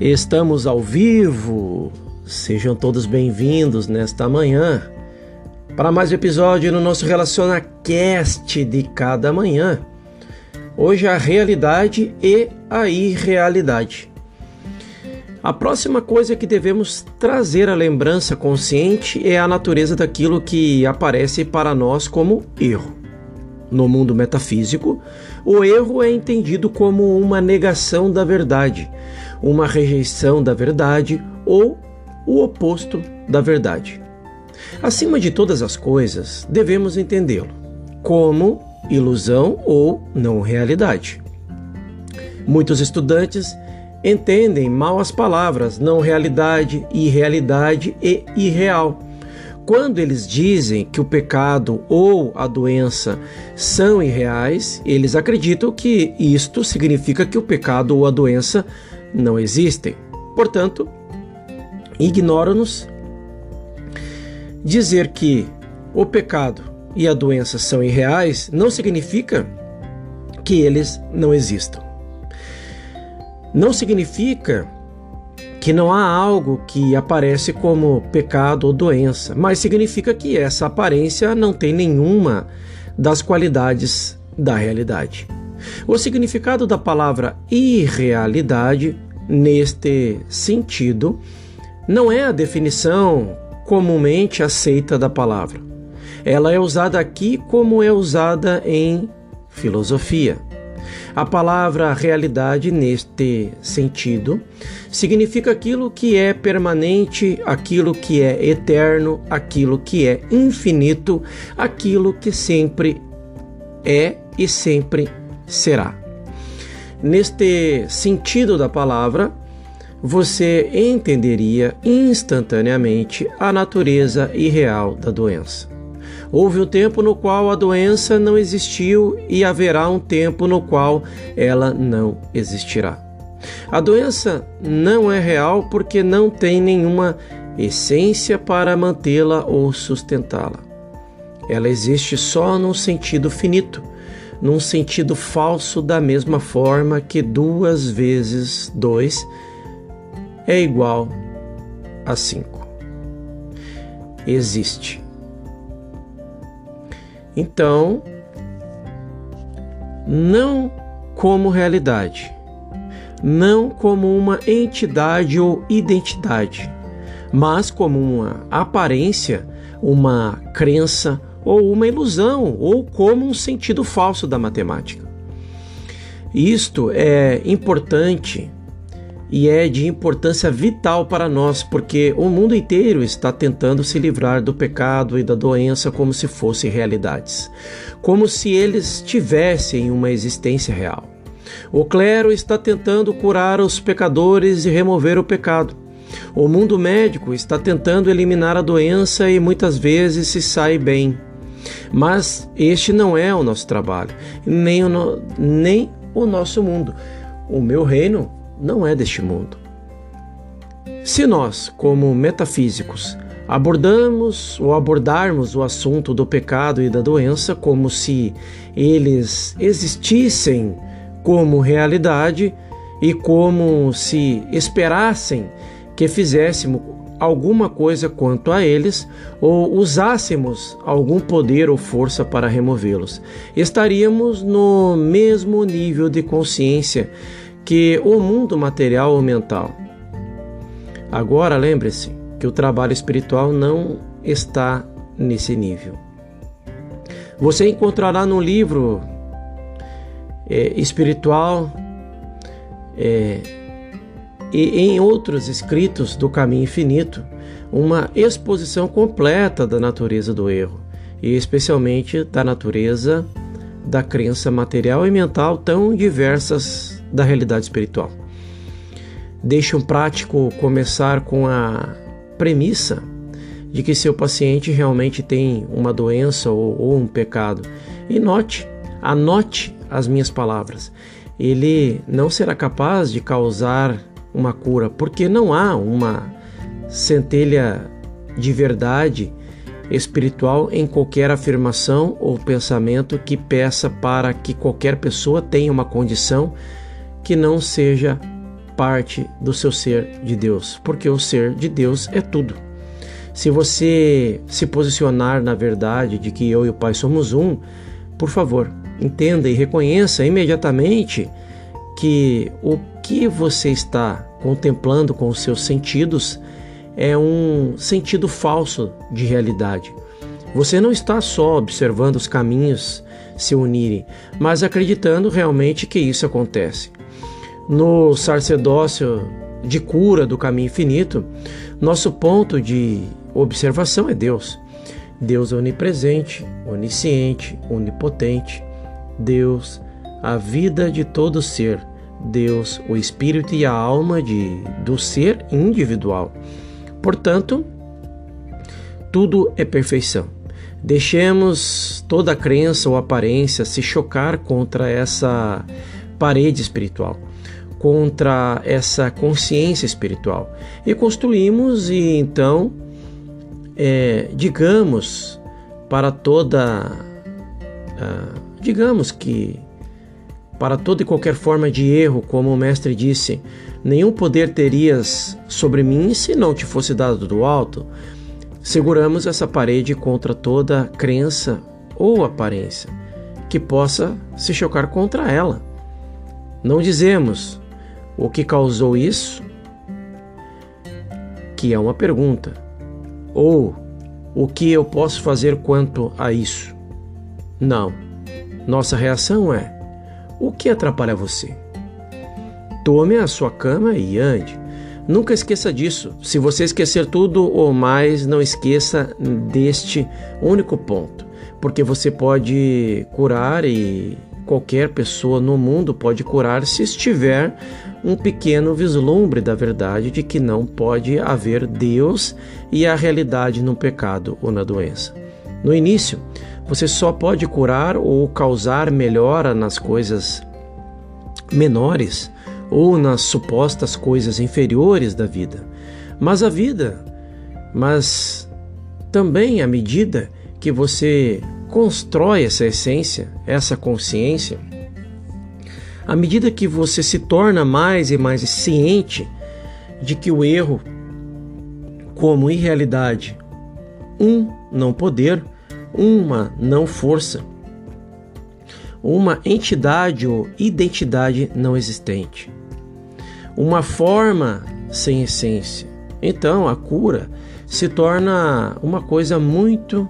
Estamos ao vivo. Sejam todos bem-vindos nesta manhã para mais um episódio no nosso Relaciona Cast de cada manhã. Hoje a realidade e a irrealidade. A próxima coisa que devemos trazer à lembrança consciente é a natureza daquilo que aparece para nós como erro. No mundo metafísico, o erro é entendido como uma negação da verdade, uma rejeição da verdade ou o oposto da verdade. Acima de todas as coisas, devemos entendê-lo como ilusão ou não realidade. Muitos estudantes entendem mal as palavras não realidade, irrealidade e irreal. Quando eles dizem que o pecado ou a doença são irreais, eles acreditam que isto significa que o pecado ou a doença não existem. Portanto, ignoram-nos. Dizer que o pecado e a doença são irreais não significa que eles não existam. Não significa que não há algo que aparece como pecado ou doença, mas significa que essa aparência não tem nenhuma das qualidades da realidade. O significado da palavra irrealidade, neste sentido, não é a definição comumente aceita da palavra. Ela é usada aqui como é usada em filosofia. A palavra realidade, neste sentido, significa aquilo que é permanente, aquilo que é eterno, aquilo que é infinito, aquilo que sempre é e sempre será. Neste sentido da palavra, você entenderia instantaneamente a natureza irreal da doença. Houve um tempo no qual a doença não existiu e haverá um tempo no qual ela não existirá. A doença não é real porque não tem nenhuma essência para mantê-la ou sustentá-la. Ela existe só num sentido finito, num sentido falso, da mesma forma que duas vezes dois é igual a 5. Existe. Então, não como realidade, não como uma entidade ou identidade, mas como uma aparência, uma crença ou uma ilusão, ou como um sentido falso da matemática. Isto é importante e é de importância vital para nós, porque o mundo inteiro está tentando se livrar do pecado e da doença como se fossem realidades, como se eles tivessem uma existência real. O clero está tentando curar os pecadores e remover o pecado. O mundo médico está tentando eliminar a doença e muitas vezes se sai bem. Mas este não é o nosso trabalho, nem o, no, nem o nosso mundo. O meu reino não é deste mundo. Se nós, como metafísicos, abordamos ou abordarmos o assunto do pecado e da doença como se eles existissem como realidade e como se esperassem que fizéssemos alguma coisa quanto a eles ou usássemos algum poder ou força para removê-los, estaríamos no mesmo nível de consciência que o mundo material ou mental. Agora lembre-se que o trabalho espiritual não está nesse nível. Você encontrará no livro é, espiritual é, e em outros escritos do caminho infinito uma exposição completa da natureza do erro e especialmente da natureza da crença material e mental tão diversas da realidade espiritual. Deixe um prático começar com a premissa de que seu paciente realmente tem uma doença ou, ou um pecado. E note, anote as minhas palavras. Ele não será capaz de causar uma cura, porque não há uma centelha de verdade espiritual em qualquer afirmação ou pensamento que peça para que qualquer pessoa tenha uma condição que não seja parte do seu ser de Deus, porque o ser de Deus é tudo. Se você se posicionar na verdade de que eu e o Pai somos um, por favor, entenda e reconheça imediatamente que o que você está contemplando com os seus sentidos é um sentido falso de realidade. Você não está só observando os caminhos se unirem, mas acreditando realmente que isso acontece. No sacerdócio de cura do caminho infinito, nosso ponto de observação é Deus. Deus onipresente, onisciente, onipotente. Deus, a vida de todo ser. Deus, o espírito e a alma de, do ser individual. Portanto, tudo é perfeição. Deixemos toda crença ou aparência se chocar contra essa parede espiritual, contra essa consciência espiritual e construímos e então, é, digamos, para toda, uh, digamos que para toda e qualquer forma de erro, como o mestre disse, nenhum poder terias sobre mim se não te fosse dado do alto. Seguramos essa parede contra toda crença ou aparência que possa se chocar contra ela. Não dizemos o que causou isso, que é uma pergunta, ou o que eu posso fazer quanto a isso. Não. Nossa reação é: o que atrapalha você? Tome a sua cama e ande. Nunca esqueça disso. Se você esquecer tudo ou mais, não esqueça deste único ponto, porque você pode curar e qualquer pessoa no mundo pode curar se estiver um pequeno vislumbre da verdade de que não pode haver Deus e a realidade no pecado ou na doença. No início, você só pode curar ou causar melhora nas coisas menores ou nas supostas coisas inferiores da vida. Mas a vida, mas também à medida que você constrói essa essência, essa consciência, à medida que você se torna mais e mais ciente de que o erro, como irrealidade, um não poder, uma não força, uma entidade ou identidade não existente, uma forma sem essência. Então a cura se torna uma coisa muito,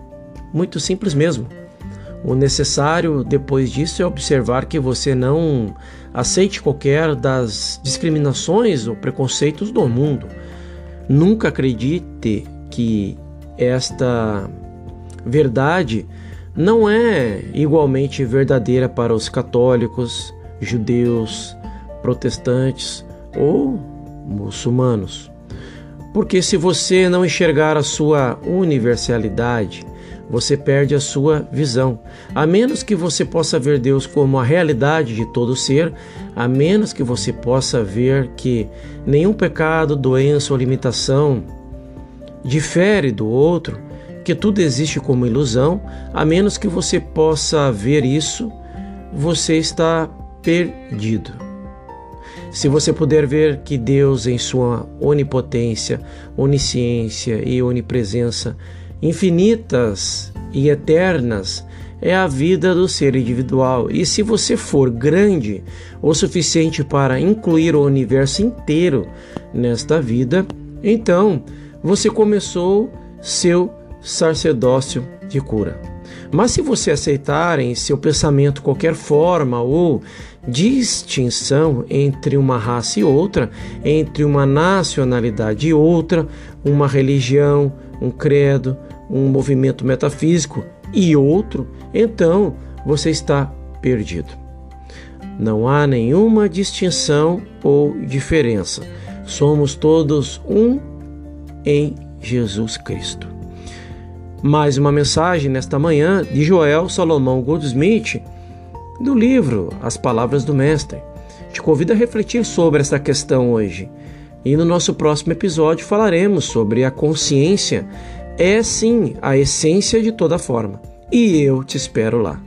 muito simples mesmo. O necessário depois disso é observar que você não aceite qualquer das discriminações ou preconceitos do mundo. Nunca acredite que esta verdade não é igualmente verdadeira para os católicos, judeus, protestantes ou muçulmanos. Porque se você não enxergar a sua universalidade, você perde a sua visão. A menos que você possa ver Deus como a realidade de todo ser, a menos que você possa ver que nenhum pecado, doença ou limitação difere do outro, que tudo existe como ilusão, a menos que você possa ver isso, você está perdido. Se você puder ver que Deus, em sua onipotência, onisciência e onipresença infinitas e eternas, é a vida do ser individual. E se você for grande o suficiente para incluir o universo inteiro nesta vida, então você começou seu sacerdócio de cura. Mas se você aceitar em seu pensamento qualquer forma ou distinção entre uma raça e outra, entre uma nacionalidade e outra, uma religião, um credo, um movimento metafísico e outro, então você está perdido. Não há nenhuma distinção ou diferença. Somos todos um em Jesus Cristo. Mais uma mensagem nesta manhã de Joel Salomão Goldsmith, do livro As Palavras do Mestre. Te convido a refletir sobre esta questão hoje. E no nosso próximo episódio falaremos sobre a consciência é sim a essência de toda forma. E eu te espero lá.